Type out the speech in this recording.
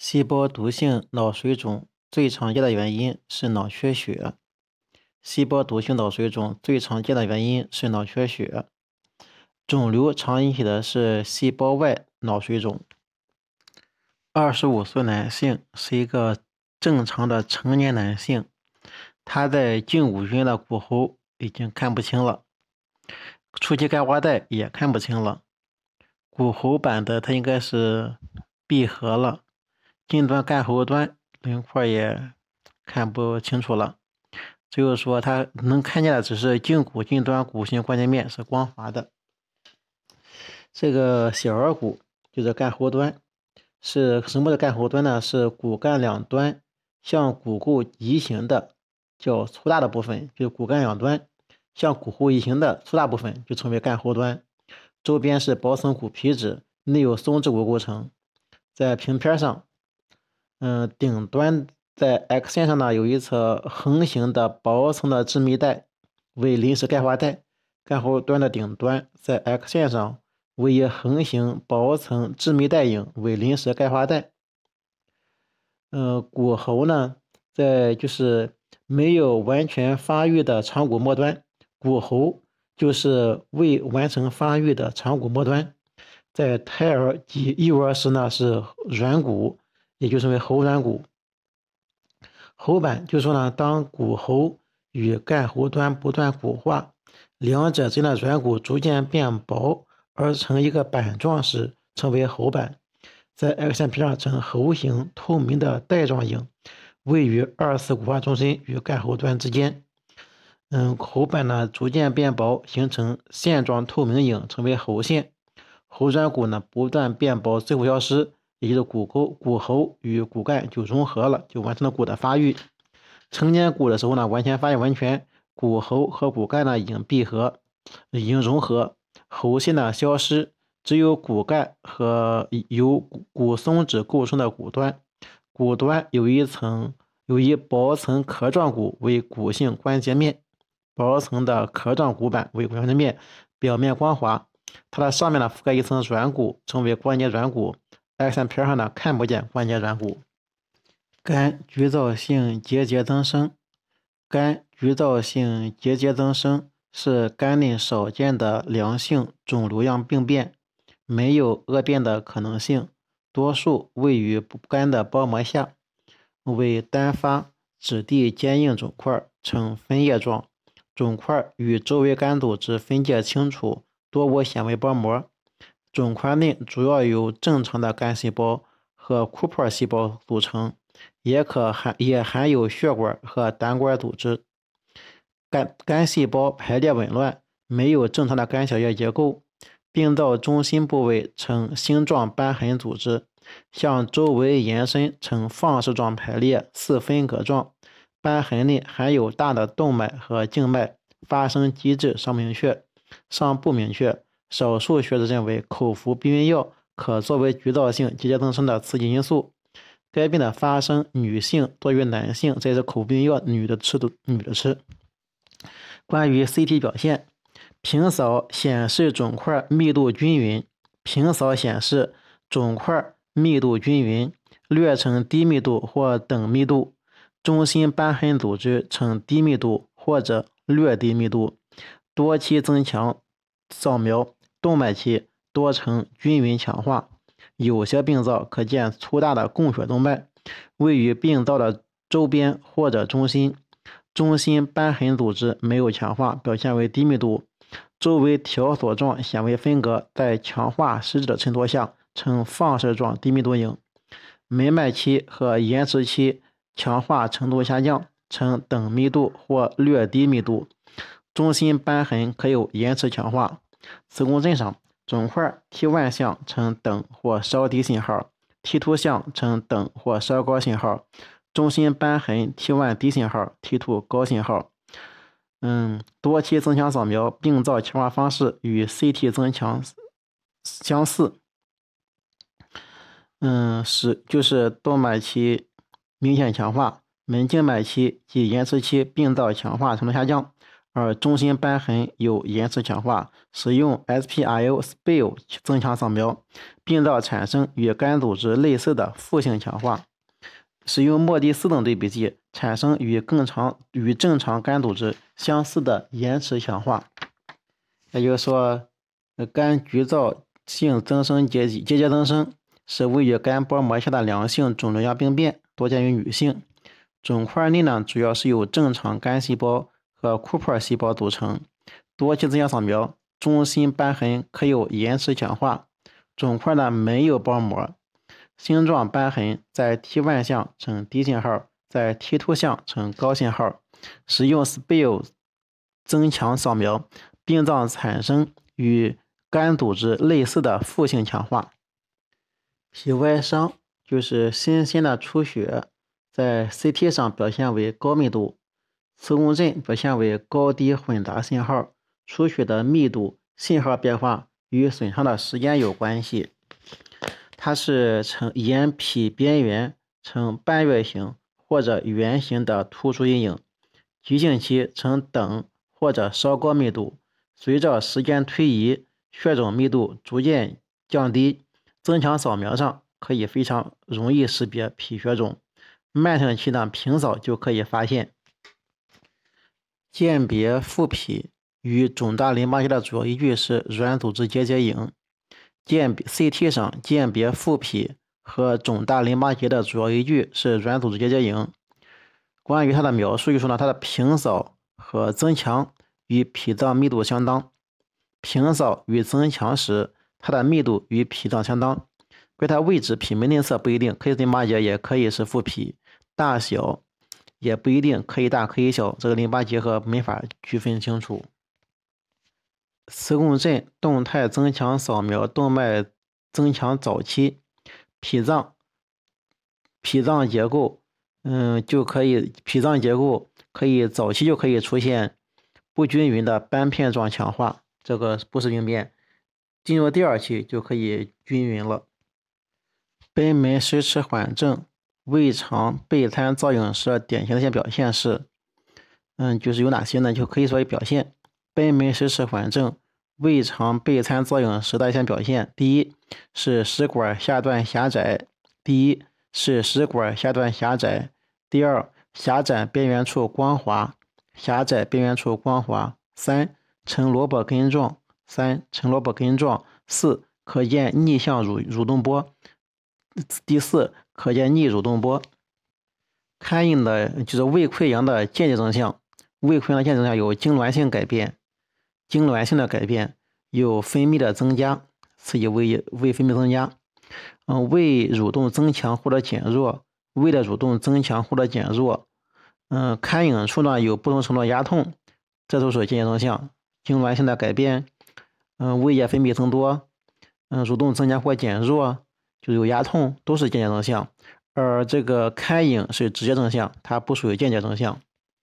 细胞毒性脑水肿最常见的原因是脑缺血。细胞毒性脑水肿最常见的原因是脑缺血。肿瘤常引起的是细胞外脑水肿。二十五岁男性是一个正常的成年男性，他在胫骨间的骨骺已经看不清了，初期钙化带也看不清了，骨骺板的它应该是闭合了。近端干骺端鳞块也看不清楚了，就是说他能看见的只是胫骨近端骨性关节面是光滑的。这个小儿骨就是干骺端，是什么的干骺端呢？是骨干两端向骨沟移行的较粗大的部分，就是骨干两端向骨后移行的粗大部分就称为干骺端。周边是薄层骨皮质，内有松质骨构成。在平片上。嗯，顶端在 X 线上呢，有一层横行的薄层的致密带，为临时钙化带。干骺端的顶端在 X 线上为一横行薄层致密带影，为临时钙化带。嗯，骨骺呢，在就是没有完全发育的长骨末端，骨骺就是未完成发育的长骨末端，在胎儿及幼儿时呢是软骨。也就称为喉软骨，喉板就说呢，当骨喉与干喉端不断骨化，两者之间的软骨逐渐变薄而成一个板状时，称为喉板。在 X 线片上呈喉形透明的带状影，位于二次骨化中心与干喉端之间。嗯，喉板呢逐渐变薄，形成线状透明影，称为喉线。喉软骨呢不断变薄，最后消失。也就是骨沟、骨喉与骨干就融合了，就完成了骨的发育。成年骨的时候呢，完全发育完全，骨喉和骨干呢已经闭合，已经融合，喉线呢消失，只有骨干和由骨松质构成的骨端。骨端有一层有一薄层壳状骨为骨性关节面，薄层的壳状骨板为关节面，表面光滑，它的上面呢覆盖一层软骨，称为关节软骨。X 线片上呢看不见关节软骨。肝局灶性结节增生，肝局灶性结节增生是肝内少见的良性肿瘤样病变，没有恶变的可能性，多数位于肝的包膜下，为单发质地坚硬肿块，呈分叶状，肿块与周围肝组织分界清楚，多无纤维包膜。肿块内主要由正常的肝细胞和库珀细胞组成，也可含也含有血管和胆管组织。肝肝细胞排列紊乱，没有正常的肝小叶结构。病灶中心部位呈星状瘢痕组织，向周围延伸呈放射状排列，四分隔状。瘢痕内含有大的动脉和静脉，发生机制尚明确，尚不明确。少数学者认为，口服避孕药可作为局灶性结节增生的刺激因素。该病的发生女性多于男性，这是口服避孕药女的吃的女的吃。关于 CT 表现，平扫显示肿块密度均匀，平扫显示肿块密度均匀，略呈低密度或等密度，中心瘢痕组织呈低密度或者略低密度，多期增强扫描。动脉期多呈均匀强化，有些病灶可见粗大的供血动脉，位于病灶的周边或者中心。中心瘢痕组织没有强化，表现为低密度，周围条索状纤维分隔，在强化实质的衬托下呈放射状低密度影。门脉期和延迟期强化程度下降，呈等密度或略低密度。中心瘢痕可有延迟强化。磁共振上，肿块 T1 项呈等或稍低信号，T2 项呈等或稍高信号，中心瘢痕 T1 低信号，T2 高信号。嗯，多期增强扫描病灶强化方式与 CT 增强相似。嗯，是就是动脉期明显强化，门静脉期及延迟期病灶强化程度下降，而中心瘢痕有延迟强化，使用 SPIL Spill 增强扫描，病灶产生与肝组织类似的负性强化。使用莫蒂斯等对比剂，产生与更长与正常肝组织相似的延迟强化。也就是说，肝局灶性增生结节节节增生，是位于肝薄膜下的良性肿瘤样病变，多见于女性。肿块内呢，主要是由正常肝细胞和库珀细胞组成。多期增强扫描，中心瘢痕可有延迟强化，肿块呢没有包膜。星状瘢痕在 T1 项呈低信号，在 T2 项呈高信号。使用 Spill 增强扫描，病灶产生与肝组织类似的负性强化。皮外伤就是新鲜的出血，在 CT 上表现为高密度，磁共振表现为高低混杂信号。出血的密度、信号变化与损伤的时间有关系。它是呈沿皮边缘呈半月形或者圆形的突出阴影，急性期呈等或者稍高密度，随着时间推移，血肿密度逐渐降低。增强扫描上可以非常容易识别皮血肿，慢性期的平扫就可以发现。鉴别腹皮与肿大淋巴结的主要依据是软组织结节影。鉴别 CT 上鉴别腹皮和肿大淋巴结的主要依据是软组织结节影。关于它的描述，就说呢，它的平扫和增强与脾脏密度相当。平扫与增强时，它的密度与脾脏相当。关于它位置，脾门内侧不一定，可以淋巴结，也可以是腹皮。大小也不一定，可以大可以小，这个淋巴结合没法区分清楚。磁共振动态增强扫描动脉增强早期，脾脏脾脏结构，嗯，就可以脾脏结构可以早期就可以出现不均匀的斑片状强化，这个不是病变。进入第二期就可以均匀了。贲门失迟缓症胃肠备餐造影时典型的一些表现是，嗯，就是有哪些呢？就可以说表现。贲门失迟缓症胃肠备餐造影时的一些表现：第一是食管下段狭窄；第一是食管下段狭窄；第二狭窄边缘处光滑；狭窄边缘处光滑；三呈萝卜根状；三呈萝卜根状；四可见逆向蠕蠕动波；第四可见逆蠕动波。看印的就是胃溃疡的间接征象，胃溃疡间接征象有痉挛性改变。痉挛性的改变有分泌的增加，刺激胃胃分泌增加，嗯，胃蠕动增强或者减弱，胃的蠕动增强或者减弱，嗯，看影处呢有不同程度的压痛，这都是间接征象。痉挛性的改变，嗯，胃液分泌增多，嗯，蠕动增加或减弱，就有牙痛，都是间接正向。而这个开影是直接正向，它不属于间接正向。